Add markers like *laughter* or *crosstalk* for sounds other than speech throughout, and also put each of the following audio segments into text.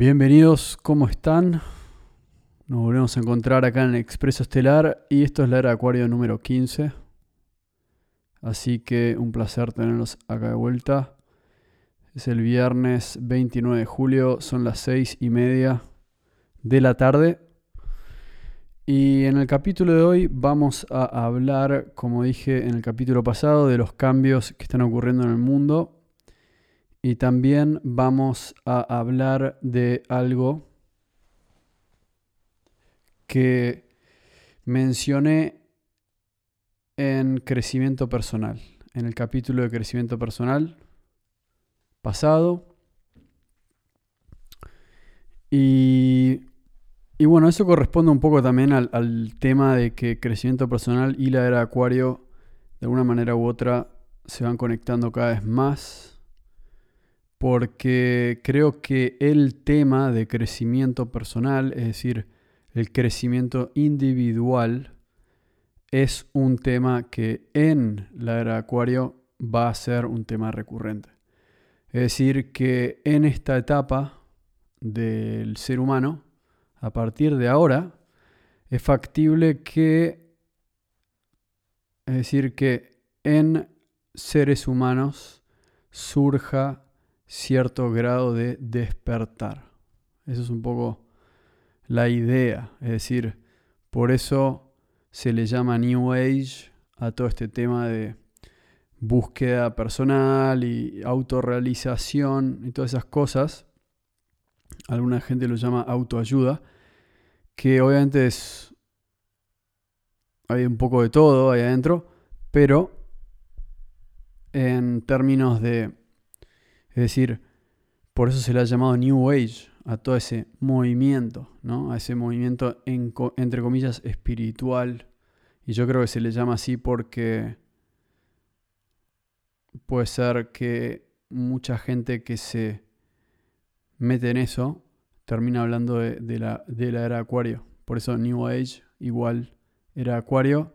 Bienvenidos, ¿cómo están? Nos volvemos a encontrar acá en el Expreso Estelar y esto es la era Acuario número 15. Así que un placer tenerlos acá de vuelta. Es el viernes 29 de julio, son las 6 y media de la tarde. Y en el capítulo de hoy vamos a hablar, como dije en el capítulo pasado, de los cambios que están ocurriendo en el mundo y también vamos a hablar de algo que mencioné en crecimiento personal, en el capítulo de crecimiento personal pasado. Y, bueno, eso corresponde un poco también al, al tema de que crecimiento personal y la era acuario de alguna manera u otra se van conectando cada vez más porque creo que el tema de crecimiento personal, es decir, el crecimiento individual, es un tema que en la era Acuario va a ser un tema recurrente. Es decir, que en esta etapa del ser humano, a partir de ahora, es factible que, es decir, que en seres humanos surja cierto grado de despertar. Eso es un poco la idea. Es decir, por eso se le llama New Age a todo este tema de búsqueda personal y autorrealización y todas esas cosas. Alguna gente lo llama autoayuda, que obviamente es... Hay un poco de todo ahí adentro, pero en términos de es decir, por eso se le ha llamado New Age a todo ese movimiento, ¿no? A ese movimiento entre comillas espiritual. Y yo creo que se le llama así porque puede ser que mucha gente que se mete en eso termina hablando de, la, de la era Acuario. Por eso New Age igual era Acuario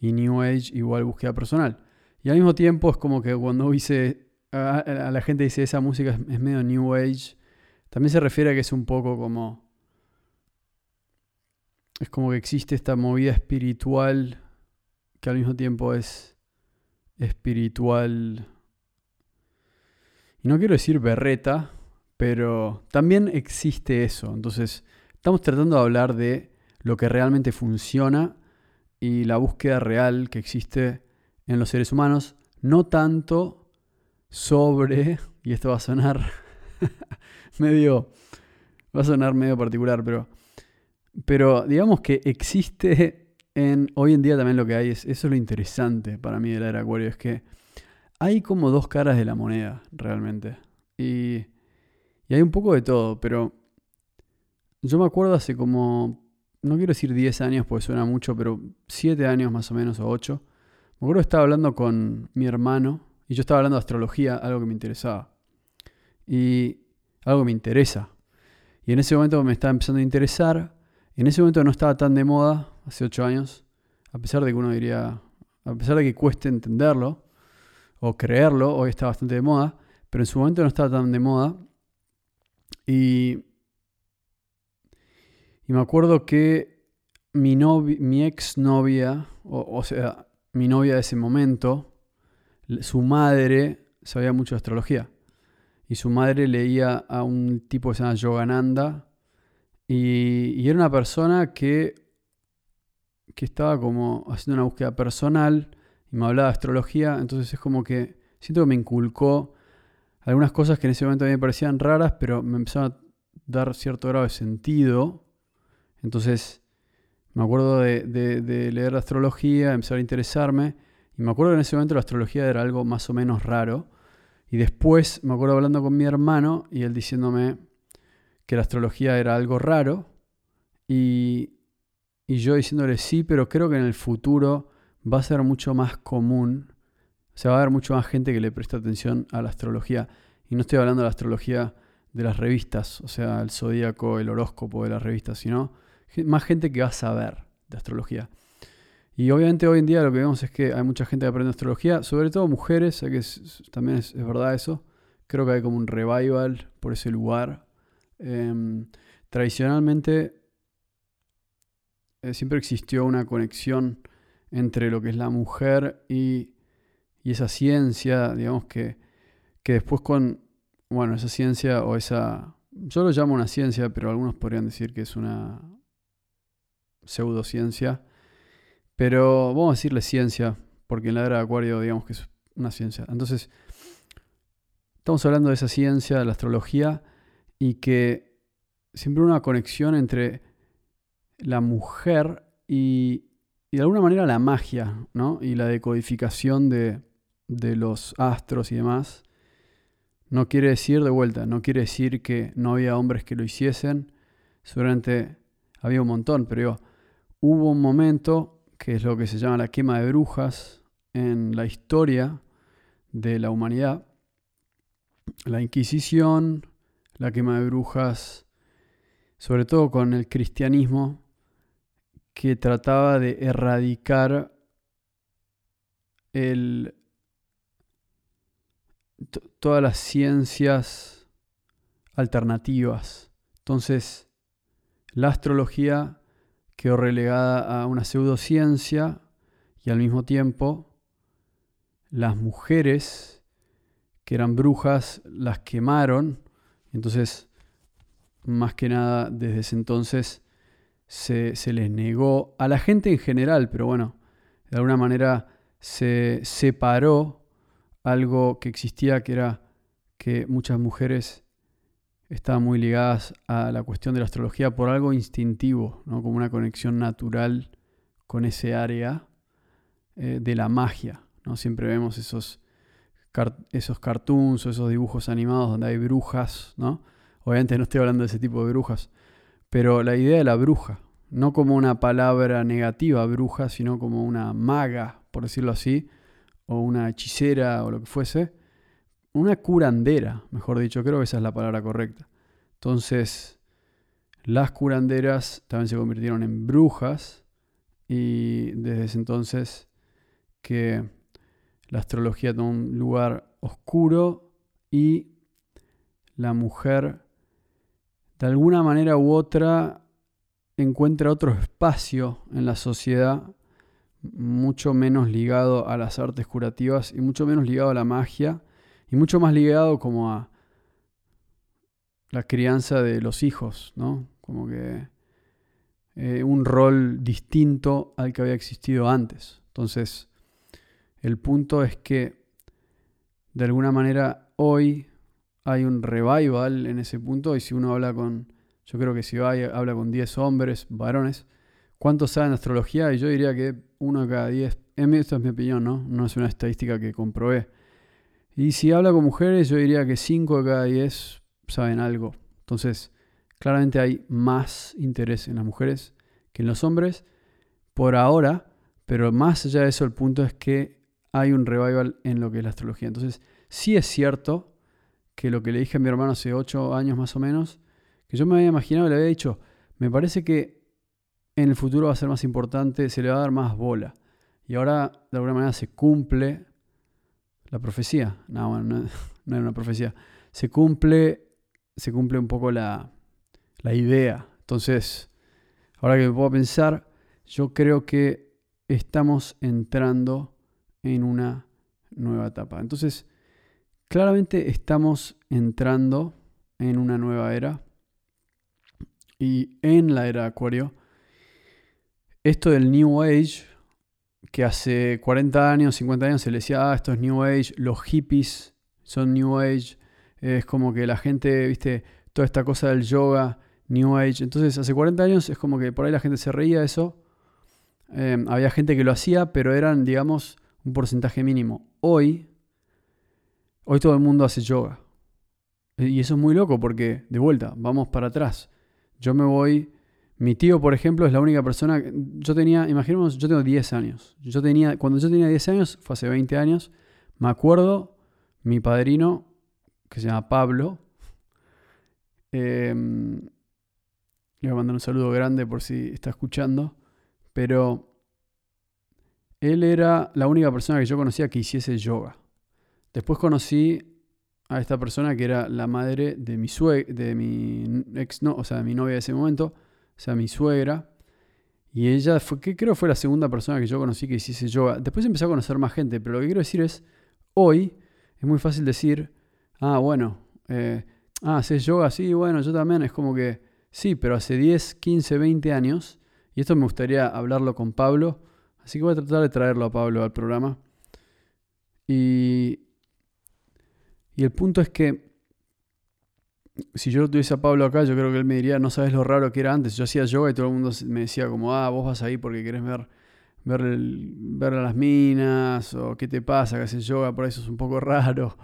y New Age igual búsqueda personal. Y al mismo tiempo es como que cuando hice a, la gente dice esa música es, medio New Age, también se refiere a que es un poco como... Es como que existe esta movida espiritual que al mismo tiempo es espiritual. Y no quiero decir berreta, pero también existe eso. Entonces, estamos tratando de hablar de lo que realmente funciona y la búsqueda real que existe en los seres humanos, no tanto sobre, y esto va a sonar *laughs* medio, va a sonar medio particular, pero, pero digamos que existe en, hoy en día también lo que hay, es, eso es lo interesante para mí de la Acuario, es que hay como dos caras de la moneda, realmente. Y, y hay un poco de todo, pero yo me acuerdo hace como, no quiero decir 10 años porque suena mucho, pero 7 años más o menos o 8. Me acuerdo que estaba hablando con mi hermano y yo estaba hablando de astrología, algo que me interesaba. Y algo que me interesa. Y en ese momento me estaba empezando a interesar. En ese momento no estaba tan de moda, hace ocho años. A pesar de que uno diría, a pesar de que cueste entenderlo o creerlo, hoy está bastante de moda. Pero en su momento no estaba tan de moda. Y, y me acuerdo que mi, mi ex novia, o sea, mi novia de ese momento, su madre sabía mucho de astrología. Y su madre leía a un tipo que se llama Yogananda. Y, era una persona que, que estaba como haciendo una búsqueda personal y me hablaba de astrología. Entonces es como que siento que me inculcó algunas cosas que en ese momento a mí me parecían raras, pero me empezaron a dar cierto grado de sentido. Entonces me acuerdo de, de leer astrología, empezar a interesarme. Y me acuerdo que en ese momento la astrología era algo más o menos raro. Y después me acuerdo hablando con mi hermano y él diciéndome que la astrología era algo raro. Y, yo diciéndole sí, pero creo que en el futuro va a ser mucho más común. O sea, va a haber mucho más gente que le presta atención a la astrología. Y no estoy hablando de la astrología de las revistas, o sea, el zodíaco, el horóscopo de las revistas, sino más gente que va a saber de astrología. Y obviamente hoy en día lo que vemos es que hay mucha gente que aprende astrología, sobre todo mujeres, que también es, verdad eso. Creo que hay como un revival por ese lugar Em, tradicionalmente eh, siempre existió una conexión entre lo que es la mujer y, y esa ciencia, digamos que, que después con, bueno, esa ciencia o esa, yo lo llamo una ciencia, pero algunos podrían decir que es una pseudociencia, pero vamos a decirle ciencia, porque en la era de Acuario digamos que es una ciencia. Entonces, estamos hablando de esa ciencia, de la astrología, y que siempre una conexión entre la mujer y, de alguna manera la magia, ¿no? Y la decodificación de, de los astros y demás. No quiere decir de vuelta, no quiere decir que no había hombres que lo hiciesen. Seguramente había un montón, pero hubo un momento que es lo que se llama la quema de brujas en la historia de la humanidad. La Inquisición, la quema de brujas, sobre todo con el cristianismo, que trataba de erradicar todas las ciencias alternativas. Entonces, la astrología quedó relegada a una pseudociencia y al mismo tiempo las mujeres que eran brujas las quemaron. Entonces, más que nada, desde ese entonces se, les negó a la gente en general, pero bueno, de alguna manera se separó algo que existía, que era que muchas mujeres estaban muy ligadas a la cuestión de la astrología por algo instintivo, ¿no? como una conexión natural con ese área eh, de la magia. ¿no? Siempre vemos esos, esos cartoons o esos dibujos animados donde hay brujas, ¿no? Obviamente no estoy hablando de ese tipo de brujas, pero la idea de la bruja, no como una palabra negativa bruja, sino como una maga, por decirlo así, o una hechicera o lo que fuese, una curandera, mejor dicho, creo que esa es la palabra correcta. Entonces, las curanderas también se convirtieron en brujas y desde ese entonces que la astrología toma un lugar oscuro y la mujer de alguna manera u otra encuentra otro espacio en la sociedad mucho menos ligado a las artes curativas y mucho menos ligado a la magia y mucho más ligado como a la crianza de los hijos, ¿no? Como que eh, un rol distinto al que había existido antes. Entonces, el punto es que de alguna manera hoy hay un revival en ese punto y si uno habla con, yo creo que si habla con 10 hombres, varones, ¿cuántos saben astrología? Y yo diría que uno de cada 10, esto es mi opinión, ¿no? No es una estadística que comprobé. Y si habla con mujeres, yo diría que 5 de cada 10 saben algo. Entonces, claramente hay más interés en las mujeres que en los hombres por ahora, pero más allá de eso, el punto es que hay un revival en lo que es la astrología. Entonces, sí es cierto que lo que le dije a mi hermano hace 8 años más o menos, que yo me había imaginado, le había dicho, me parece que en el futuro va a ser más importante, se le va a dar más bola. Y ahora, de alguna manera, se cumple la profecía. No, no, *laughs* no era una profecía. Se cumple, se cumple un poco la, la idea. Entonces, ahora que me puedo pensar, yo creo que estamos entrando en una nueva etapa. Entonces, claramente estamos entrando en una nueva era. Y en la era de Acuario, esto del New Age, que hace 40 años, 50 años se le decía, ah, esto es New Age, los hippies son New Age, es como que la gente, viste, toda esta cosa del yoga, New Age. Entonces, hace 40 años es como que por ahí la gente se reía de eso. Em, había gente que lo hacía, pero eran, digamos, un porcentaje mínimo. Hoy, hoy todo el mundo hace yoga. Y eso es muy loco porque, de vuelta, vamos para atrás. Yo me voy mi tío, por ejemplo, es la única persona. Yo tenía, imaginemos, yo tengo 10 años. Yo tenía, cuando yo tenía 10 años, fue hace 20 años, me acuerdo, mi padrino, que se llama Pablo, em, le voy a mandar un saludo grande por si está escuchando, pero él era la única persona que yo conocía que hiciese yoga. Después conocí a esta persona que era la madre de mi de mi ex, no, o sea, de mi novia de ese momento, o sea, mi suegra. Y ella fue, que creo fue la segunda persona que yo conocí que hiciese yoga. Después empecé a conocer más gente, pero lo que quiero decir es, hoy es muy fácil decir, ah, bueno, eh, ah, haces yoga, sí, bueno, yo también. Es como que, sí, pero hace 10, 15, 20 años, y esto me gustaría hablarlo con Pablo, así que voy a tratar de traerlo a Pablo al programa. Y, y el punto es que si yo tuviese a Pablo acá, yo creo que él me diría, no sabes lo raro que era antes. Yo hacía yoga y todo el mundo me decía como, ah, vos vas ahí porque querés ver, ver, ver las minas, o qué te pasa que haces yoga, por eso es un poco *laughs* raro.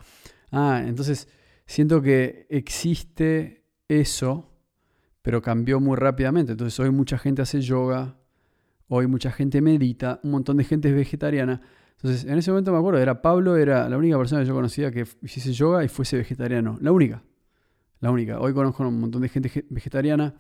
Ah, entonces siento que existe eso, pero cambió muy rápidamente. Entonces hoy mucha gente hace yoga, hoy mucha gente medita, un montón de gente es vegetariana. Entonces en ese momento me acuerdo, era Pablo, era la única persona que yo conocía que hiciese yoga y fuese vegetariano. La única. La única. Hoy conozco un montón de gente vegetariana.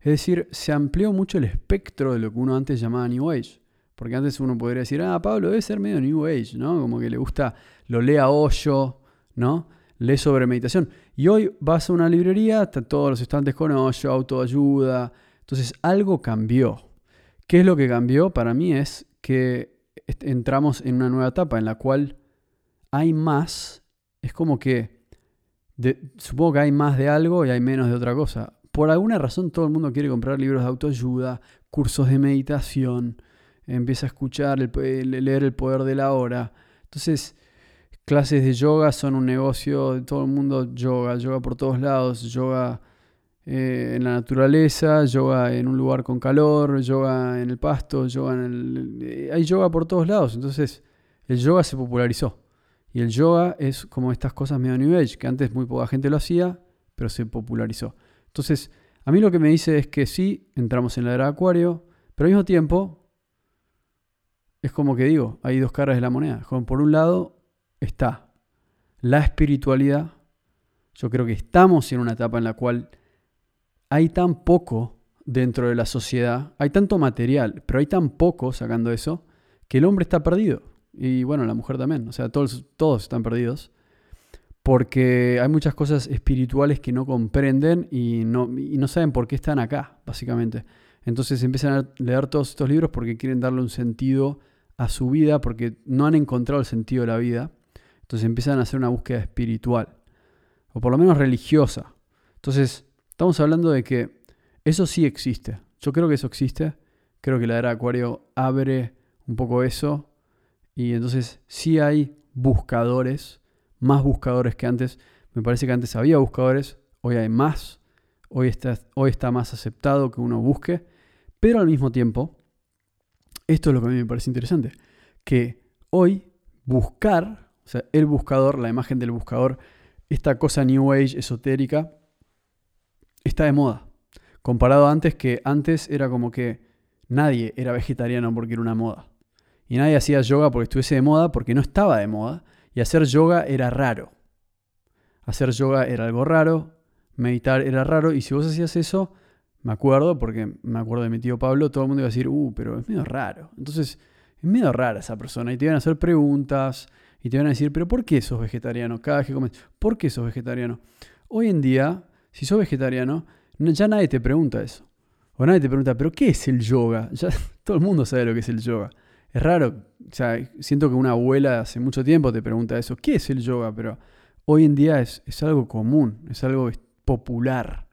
Es decir, se amplió mucho el espectro de lo que uno antes llamaba New Age. Porque antes uno podría decir, ah, Pablo debe ser medio New Age, ¿no? Como que le gusta, lo lee a hoyo, ¿no? lee sobre meditación. Y hoy vas a una librería, están todos los estantes con hoyo, autoayuda. Entonces algo cambió. ¿Qué es lo que cambió? Para mí es que entramos en una nueva etapa en la cual hay más, es como que, supongo que hay más de algo y hay menos de otra cosa. Por alguna razón todo el mundo quiere comprar libros de autoayuda, cursos de meditación, empieza a escuchar, leer el poder de la hora. Entonces, clases de yoga son un negocio, todo el mundo yoga, yoga por todos lados, yoga eh, en la naturaleza, yoga en un lugar con calor, yoga en el pasto, yoga en el... Eh, hay yoga por todos lados, entonces el yoga se popularizó. Y el yoga es como estas cosas medio New Age, que antes muy poca gente lo hacía, pero se popularizó. Entonces, a mí lo que me dice es que sí, entramos en la era de Acuario, pero al mismo tiempo, es como que digo, hay dos caras de la moneda. Por un lado, está la espiritualidad. Yo creo que estamos en una etapa en la cual hay tan poco dentro de la sociedad, hay tanto material, pero hay tan poco sacando eso, que el hombre está perdido. Y bueno, la mujer también. O sea, todos, todos están perdidos. Porque hay muchas cosas espirituales que no comprenden y no, y no saben por qué están acá, básicamente. Entonces empiezan a leer todos estos libros porque quieren darle un sentido a su vida, porque no han encontrado el sentido de la vida. Entonces empiezan a hacer una búsqueda espiritual, o por lo menos religiosa. Entonces, estamos hablando de que eso sí existe. Yo creo que eso existe. Creo que la era Acuario abre un poco eso. Y entonces sí hay buscadores, más buscadores que antes. Me parece que antes había buscadores, hoy hay más. Hoy está, hoy está más aceptado que uno busque. Pero al mismo tiempo, esto es lo que a mí me parece interesante, que hoy buscar o sea, el buscador, la imagen del buscador, esta cosa New Age esotérica, está de moda. Comparado antes que antes era como que nadie era vegetariano porque era una moda. Y nadie hacía yoga porque estuviese de moda porque no estaba de moda. Y hacer yoga era raro. Hacer yoga era algo raro, meditar era raro. Y si vos hacías eso, me acuerdo, porque me acuerdo de mi tío Pablo, todo el mundo iba a decir, uh, pero es medio raro. Entonces, es medio rara esa persona. Y te iban a hacer preguntas, y te van a decir, pero ¿por qué sos vegetariano? Cada vez que comes, ¿por qué sos vegetariano? Hoy en día, si sos vegetariano, ya nadie te pregunta eso. O nadie te pregunta, ¿pero qué es el yoga? *laughs* Ya todo el mundo sabe lo que es el yoga. Es raro, o sea, siento que una abuela hace mucho tiempo te pregunta eso, ¿qué es el yoga? Pero hoy en día es, algo común, es algo popular.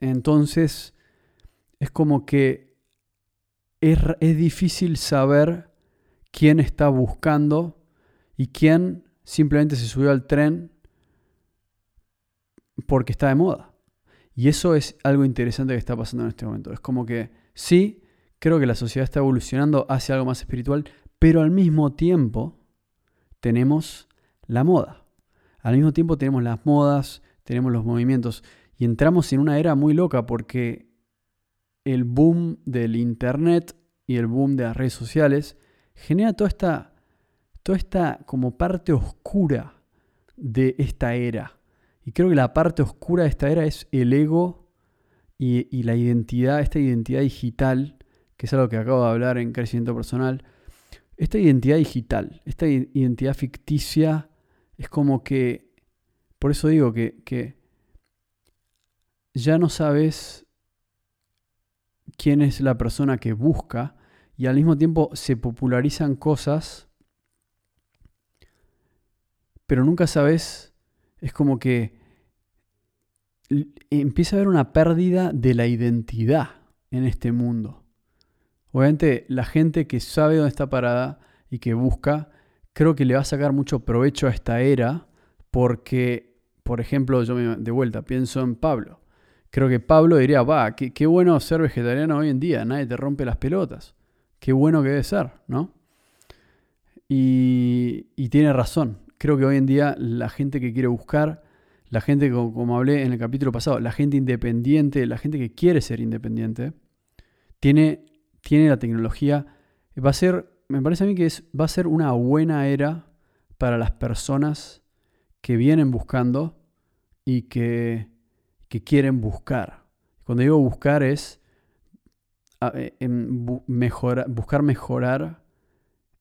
Entonces, es como que es, es difícil saber quién está buscando y quién simplemente se subió al tren porque está de moda. Y eso es algo interesante que está pasando en este momento. Es como que sí, creo que la sociedad está evolucionando hacia algo más espiritual, pero al mismo tiempo tenemos la moda. Al mismo tiempo tenemos las modas, tenemos los movimientos y entramos en una era muy loca porque el boom del internet y el boom de las redes sociales genera toda esta toda esta como parte oscura de esta era. Y creo que la parte oscura de esta era es el ego y, la identidad, esta identidad digital, que es algo que acabo de hablar en crecimiento personal. Esta identidad digital, esta identidad ficticia, es como que por eso digo que, que ya no sabes quién es la persona que busca y al mismo tiempo se popularizan cosas, pero nunca sabes, es como que empieza a haber una pérdida de la identidad en este mundo. Obviamente la gente que sabe dónde está parada y que busca, creo que le va a sacar mucho provecho a esta era porque, por ejemplo, yo de vuelta pienso en Pablo. Creo que Pablo diría, va, qué, bueno ser vegetariano hoy en día, nadie te rompe las pelotas. Qué bueno que debe ser, ¿no? Y tiene razón. Creo que hoy en día la gente que quiere buscar la gente, como, hablé en el capítulo pasado, la gente independiente, la gente que quiere ser independiente, tiene, tiene la tecnología. Va a ser, me parece a mí que es, va a ser una buena era para las personas que vienen buscando y que, que quieren buscar. Cuando digo buscar es eh, buscar mejorar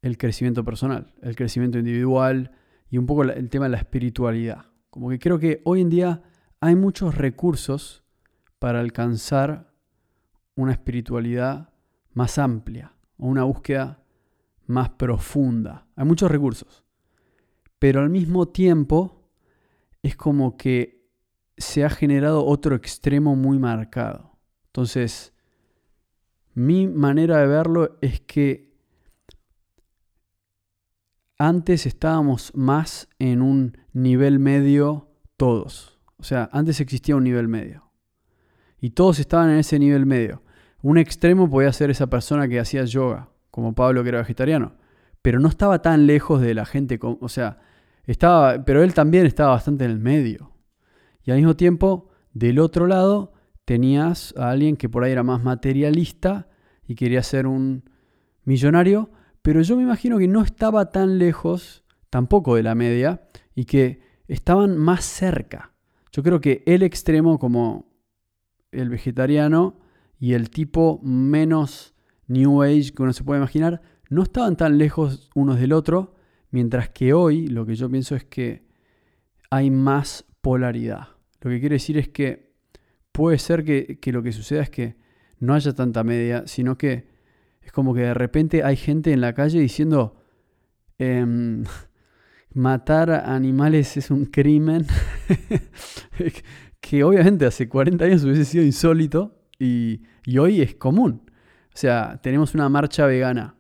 el crecimiento personal, el crecimiento individual y un poco el tema de la espiritualidad. Como que creo que hoy en día hay muchos recursos para alcanzar una espiritualidad más amplia o una búsqueda más profunda. Hay muchos recursos. Pero al mismo tiempo es como que se ha generado otro extremo muy marcado. Entonces, mi manera de verlo es que antes estábamos más en un nivel medio todos. O sea, antes existía un nivel medio. Y todos estaban en ese nivel medio. Un extremo podía ser esa persona que hacía yoga, como Pablo que era vegetariano. Pero no estaba tan lejos de la gente. O sea, estaba, pero él también estaba bastante en el medio. Y al mismo tiempo, del otro lado, tenías a alguien que por ahí era más materialista y quería ser un millonario, pero yo me imagino que no estaba tan lejos tampoco de la media y que estaban más cerca. Yo creo que el extremo como el vegetariano y el tipo menos New Age que uno se puede imaginar no estaban tan lejos unos del otro, mientras que hoy lo que yo pienso es que hay más polaridad. Lo que quiere decir es que puede ser que, que lo que suceda es que no haya tanta media, sino que es como que de repente hay gente en la calle diciendo, em, *laughs* matar animales es un crimen, *laughs* que obviamente hace 40 años hubiese sido insólito y, hoy es común. O sea, tenemos una marcha vegana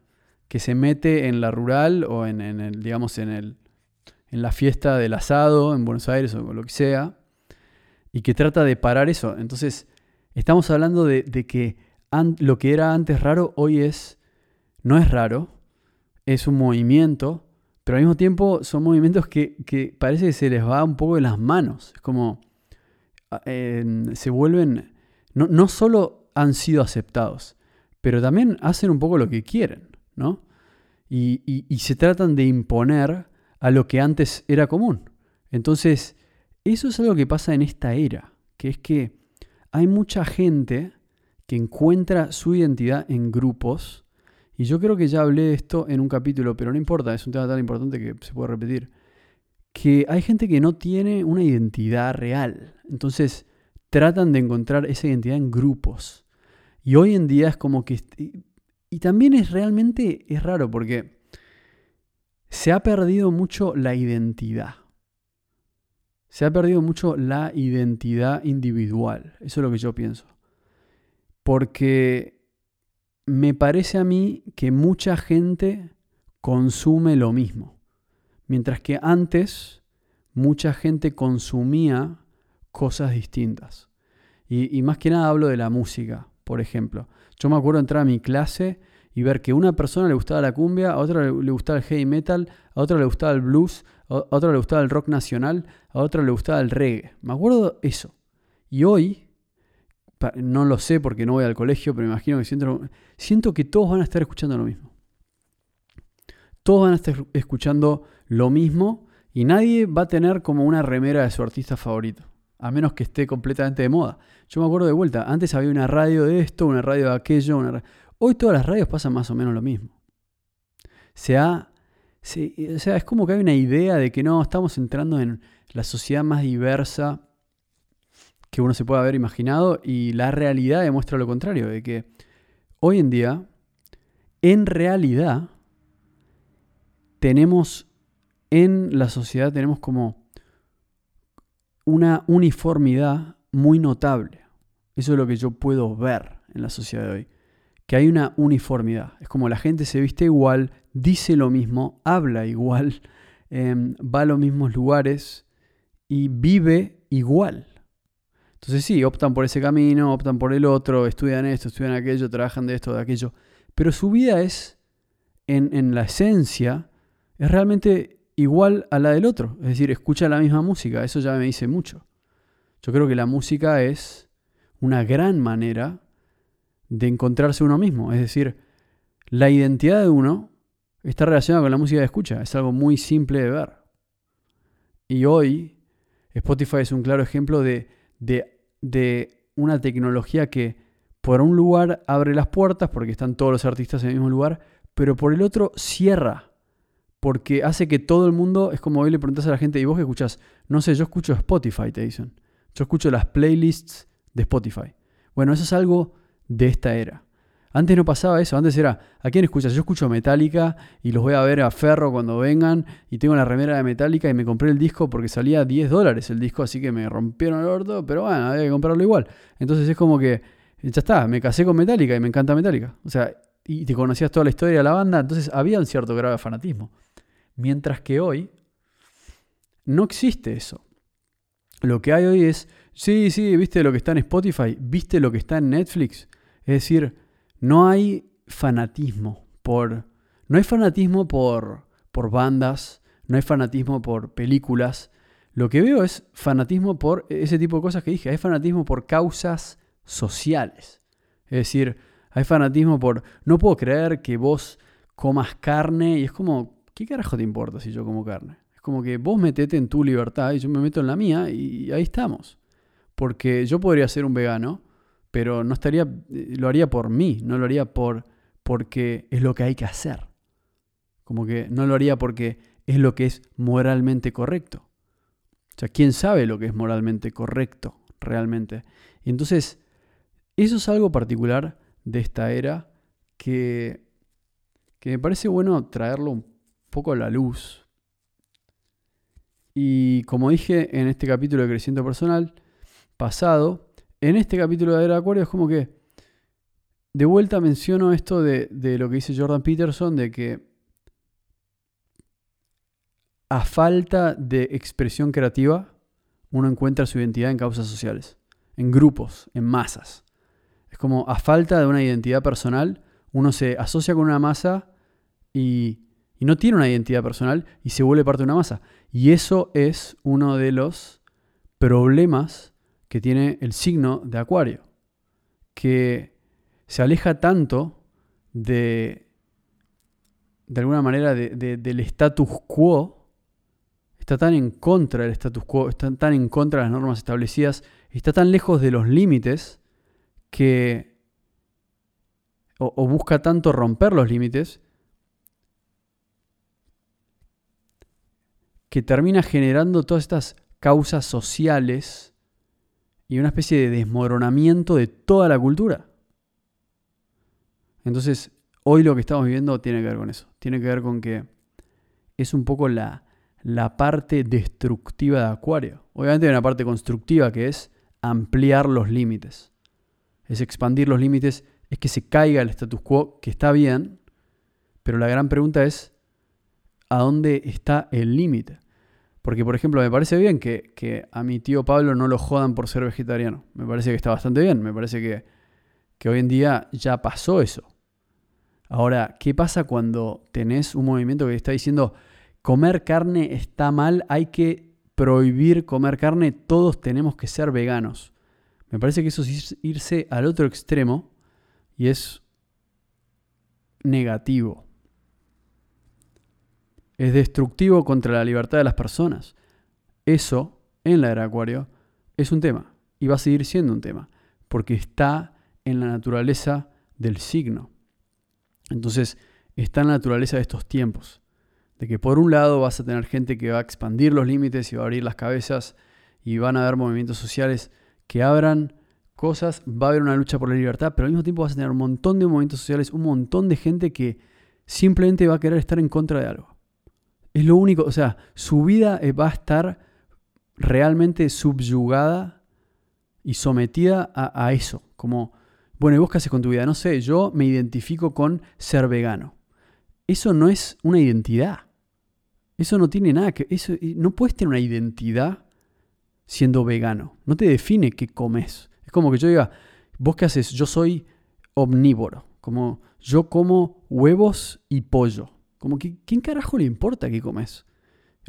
que se mete en la rural o en, el, digamos, en, el, en la fiesta del asado en Buenos Aires o lo que sea, y que trata de parar eso. Entonces, estamos hablando de que lo que era antes raro hoy es, no es raro, es un movimiento, pero al mismo tiempo son movimientos que, parece que se les va un poco de las manos. Es como, ah, se vuelven, no, no solo han sido aceptados, pero también hacen un poco lo que quieren, ¿no? Y, y, se tratan de imponer a lo que antes era común. Entonces, eso es algo que pasa en esta era, que es que hay mucha gente que encuentra su identidad en grupos. Y yo creo que ya hablé de esto en un capítulo, pero no importa, es un tema tan importante que se puede repetir. Que hay gente que no tiene una identidad real. Entonces tratan de encontrar esa identidad en grupos. Y hoy en día es como que... Y también es realmente, es raro porque se ha perdido mucho la identidad. Se ha perdido mucho la identidad individual. Eso es lo que yo pienso porque me parece a mí que mucha gente consume lo mismo, mientras que antes mucha gente consumía cosas distintas. Y, más que nada hablo de la música, por ejemplo. Yo me acuerdo entrar a mi clase y ver que a una persona le gustaba la cumbia, a otra le gustaba el heavy metal, a otra le gustaba el blues, a otra le gustaba el rock nacional, a otra le gustaba el reggae. Me acuerdo eso. Y hoy no lo sé porque no voy al colegio, pero me imagino que siento, siento que todos van a estar escuchando lo mismo. Todos van a estar escuchando lo mismo y nadie va a tener como una remera de su artista favorito, a menos que esté completamente de moda. Yo me acuerdo de vuelta, antes había una radio de esto, una radio de aquello, hoy todas las radios pasan más o menos lo mismo. Se ha, o sea, es como que hay una idea de que no, estamos entrando en la sociedad más diversa que uno se puede haber imaginado y la realidad demuestra lo contrario, de que hoy en día, en realidad, tenemos en la sociedad, tenemos como una uniformidad muy notable. Eso es lo que yo puedo ver en la sociedad de hoy. Que hay una uniformidad. Es como la gente se viste igual, dice lo mismo, habla igual, *laughs* em, va a los mismos lugares y vive igual. Entonces sí, optan por ese camino, optan por el otro, estudian esto, estudian aquello, trabajan de esto, de aquello. Pero su vida es, en, en la esencia, es realmente igual a la del otro. Es decir, escucha la misma música. Eso ya me dice mucho. Yo creo que la música es una gran manera de encontrarse uno mismo. Es decir, la identidad de uno está relacionada con la música de escucha. Es algo muy simple de ver. Y hoy Spotify es un claro ejemplo de, de, una tecnología que por un lugar abre las puertas porque están todos los artistas en el mismo lugar, pero por el otro cierra. Porque hace que todo el mundo, es como hoy le preguntas a la gente, ¿y vos qué escuchás? No sé, yo escucho Spotify, te dicen. Yo escucho las playlists de Spotify. Bueno, eso es algo de esta era. Antes no pasaba eso, antes era, ¿a quién escuchas? Yo escucho Metallica y los voy a ver a Ferro cuando vengan y tengo la remera de Metallica y me compré el disco porque salía 10 dólares el disco, así que me rompieron el orto, pero bueno, había que comprarlo igual. Entonces es como que, ya está, me casé con Metallica y me encanta Metallica. O sea, y te conocías toda la historia de la banda, entonces había un cierto grado de fanatismo. Mientras que hoy no existe eso. Lo que hay hoy es, sí, sí, viste lo que está en Spotify, viste lo que está en Netflix. Es decir, no hay fanatismo por... No hay fanatismo por, por bandas, no hay fanatismo por películas. Lo que veo es fanatismo por ese tipo de cosas que dije. Hay fanatismo por causas sociales. Es decir, hay fanatismo por... No puedo creer que vos comas carne y es como... ¿Qué carajo te importa si yo como carne? Es como que vos metete en tu libertad y yo me meto en la mía y ahí estamos. Porque yo podría ser un vegano pero no estaría, eh, lo haría por mí, no lo haría por, porque es lo que hay que hacer. Como que no lo haría porque es lo que es moralmente correcto. O sea, ¿quién sabe lo que es moralmente correcto realmente? Y entonces, eso es algo particular de esta era que, que me parece bueno traerlo un poco la luz. Y como dije en este capítulo de Crecimiento Personal pasado, en este capítulo de Era Acuario es como que de vuelta menciono esto de, lo que dice Jordan Peterson, de que a falta de expresión creativa, uno encuentra su identidad en causas sociales, en grupos, en masas. Es como a falta de una identidad personal, uno se asocia con una masa y, y no tiene una identidad personal y se vuelve parte de una masa. Y eso es uno de los problemas que tiene el signo de Acuario, que se aleja tanto de, de alguna manera, del status quo, está tan en contra del status quo, está tan en contra de las normas establecidas, está tan lejos de los límites que, o, o busca tanto romper los límites, que termina generando todas estas causas sociales y una especie de desmoronamiento de toda la cultura. Entonces, hoy lo que estamos viviendo tiene que ver con eso. Tiene que ver con que es un poco la, la parte destructiva de Acuario. Obviamente hay una parte constructiva que es ampliar los límites. Es expandir los límites, es que se caiga el status quo, que está bien, pero la gran pregunta es, ¿a dónde está el límite? Porque, por ejemplo, me parece bien que, a mi tío Pablo no lo jodan por ser vegetariano. Me parece que está bastante bien. Me parece que, que hoy en día ya pasó eso. Ahora, ¿qué pasa cuando tenés un movimiento que está diciendo comer carne está mal, hay que prohibir comer carne, todos tenemos que ser veganos? Me parece que eso es irse al otro extremo y es negativo es destructivo contra la libertad de las personas. Eso, en la era Acuario, es un tema y va a seguir siendo un tema, porque está en la naturaleza del signo. Entonces, está en la naturaleza de estos tiempos, De que por un lado vas a tener gente que va a expandir los límites y va a abrir las cabezas y van a haber movimientos sociales que abran cosas, va a haber una lucha por la libertad, pero al mismo tiempo vas a tener un montón de movimientos sociales, un montón de gente que simplemente va a querer estar en contra de algo. Es lo único, o sea, su vida eh, va a estar realmente subyugada y sometida a, eso. Como, bueno, ¿y vos qué haces con tu vida? No sé, yo me identifico con ser vegano. Eso no es una identidad. Eso no tiene nada que... Eso, no puedes tener una identidad siendo vegano. No te define qué comes. Es como que yo diga, vos qué haces, yo soy omnívoro. Como yo como huevos y pollo. Como que, ¿quién carajo le importa qué comes?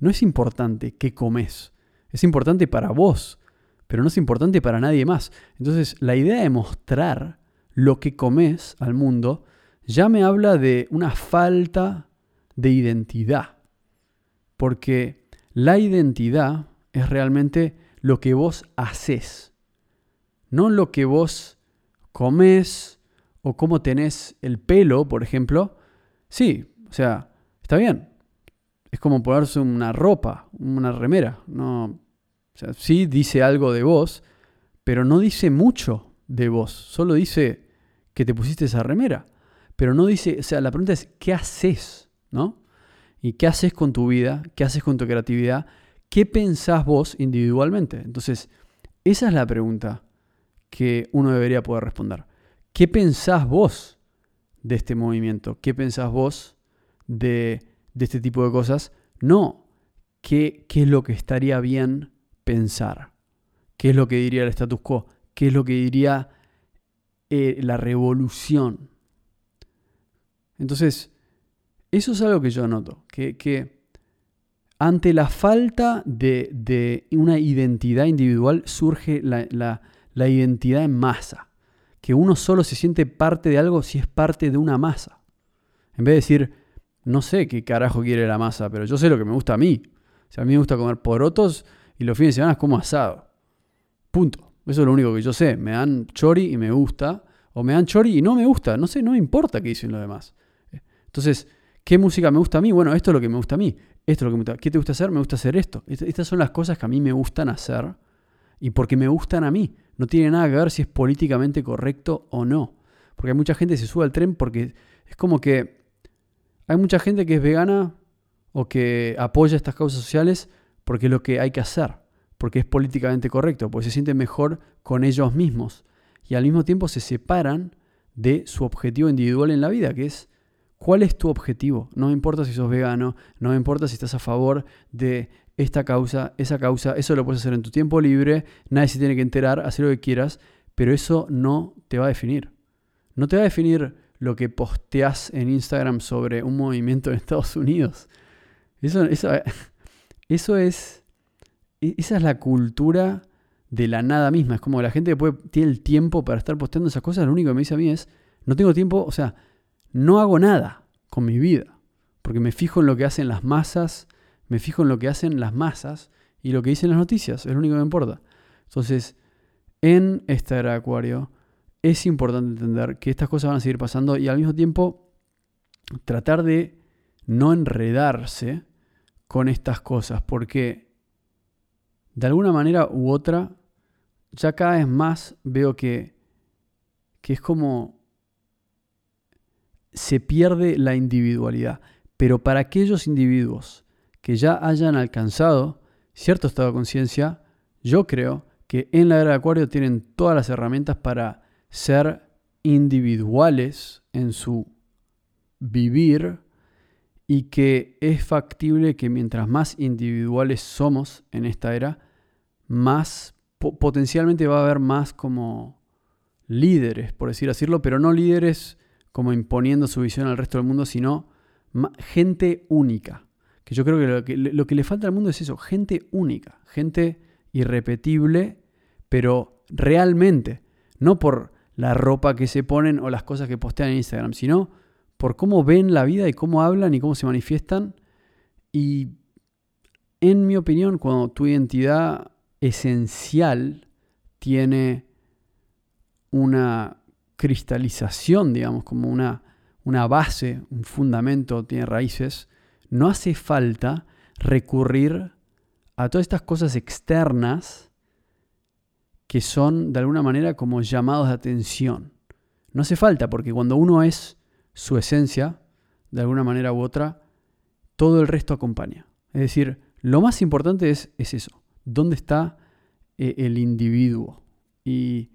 No es importante qué comes. Es importante para vos, pero no es importante para nadie más. Entonces, la idea de mostrar lo que comes al mundo ya me habla de una falta de identidad. Porque la identidad es realmente lo que vos haces, no lo que vos comes o cómo tenés el pelo, por ejemplo. Sí, o sea, está bien. Es como ponerse una ropa, una remera. No, o sea, sí dice algo de vos, pero no dice mucho de vos. Solo dice que te pusiste esa remera. Pero no dice, o sea, la pregunta es, ¿qué haces? ¿No? ¿Y qué haces con tu vida? ¿Qué haces con tu creatividad? ¿Qué pensás vos individualmente? Entonces, esa es la pregunta que uno debería poder responder. ¿Qué pensás vos de este movimiento? ¿Qué pensás vos de, este tipo de cosas? No, ¿qué, ¿qué es lo que estaría bien pensar? ¿Qué es lo que diría el status quo? ¿Qué es lo que diría eh, la revolución? Entonces, eso es algo que yo noto, que, ante la falta de, una identidad individual surge la identidad en masa que uno solo se siente parte de algo si es parte de una masa. En vez de decir, no sé qué carajo quiere la masa, pero yo sé lo que me gusta a mí. O sea, a mí me gusta comer porotos y los fines de semana como asado. Punto. Eso es lo único que yo sé. Me dan chori y me gusta. O me dan chori y no me gusta. No sé, no me importa qué dicen los demás. Entonces, ¿qué música me gusta a mí? Bueno, esto es lo que me gusta a mí. Esto es lo que me gusta. ¿Qué te gusta hacer? Me gusta hacer esto. Estas son las cosas que a mí me gustan hacer y porque me gustan a mí. No tiene nada que ver si es políticamente correcto o no. Porque mucha gente se sube al tren porque es como que hay mucha gente que es vegana o que apoya estas causas sociales porque es lo que hay que hacer, porque es políticamente correcto, porque se sienten mejor con ellos mismos y al mismo tiempo se separan de su objetivo individual en la vida, que es cuál es tu objetivo. No me importa si sos vegano, no me importa si estás a favor de esta causa, esa causa, eso lo puedes hacer en tu tiempo libre, nadie se tiene que enterar, hacer lo que quieras, pero eso no te va a definir. No te va a definir lo que posteas en Instagram sobre un movimiento en Estados Unidos. Eso, eso, eso es, e, esa es la cultura de la nada misma. Es como la gente que puede, tiene el tiempo para estar posteando esas cosas, lo único que me dice a mí es, no tengo tiempo, o sea, no hago nada con mi vida, porque me fijo en lo que hacen las masas, me fijo en lo que hacen las masas y lo que dicen las noticias, es lo único que me importa. Entonces, en esta era Acuario, es importante entender que estas cosas van a seguir pasando y al mismo tiempo tratar de no enredarse con estas cosas, porque de alguna manera u otra, ya cada vez más veo que, que es como se pierde la individualidad. Pero para aquellos individuos que ya hayan alcanzado cierto estado de conciencia, yo creo que en la era de Acuario tienen todas las herramientas para ser individuales en su vivir y que es factible que mientras más individuales somos en esta era, más potencialmente va a haber más como líderes, por decir decirlo, pero no líderes como imponiendo su visión al resto del mundo, sino gente única. Que yo creo que lo, que lo que le falta al mundo es eso, gente única, gente irrepetible, pero realmente, no por la ropa que se ponen o las cosas que postean en Instagram, sino por cómo ven la vida y cómo hablan y cómo se manifiestan. Y en mi opinión, cuando tu identidad esencial tiene una cristalización, digamos, como una, una base, un fundamento, tiene raíces, no hace falta recurrir a todas estas cosas externas que son de alguna manera como llamados de atención. No hace falta, porque cuando uno es su esencia, de alguna manera u otra, todo el resto acompaña. Es decir, lo más importante es, es eso, dónde está eh, el individuo. Y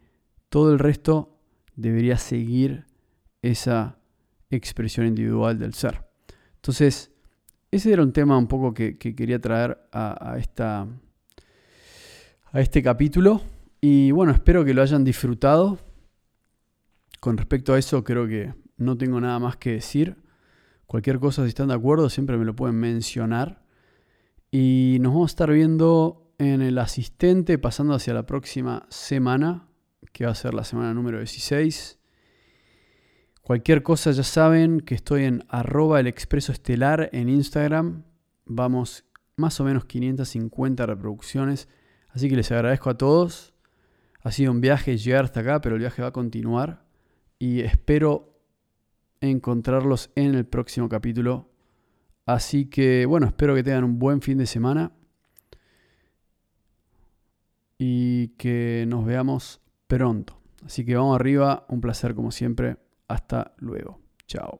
todo el resto debería seguir esa expresión individual del ser. Entonces, ese era un tema un poco que, quería traer a, esta, a este capítulo. Y bueno, espero que lo hayan disfrutado. Con respecto a eso, creo que no tengo nada más que decir. Cualquier cosa, si están de acuerdo, siempre me lo pueden mencionar. Y nos vamos a estar viendo en el asistente, pasando hacia la próxima semana, que va a ser la semana número 16. Cualquier cosa ya saben que estoy en arroba el expreso estelar en Instagram. Vamos más o menos 550 reproducciones. Así que les agradezco a todos. Ha sido un viaje llegar hasta acá, pero el viaje va a continuar. Y espero encontrarlos en el próximo capítulo. Así que bueno, espero que tengan un buen fin de semana. Y que nos veamos pronto. Así que vamos arriba. Un placer como siempre. Hasta luego. Chao.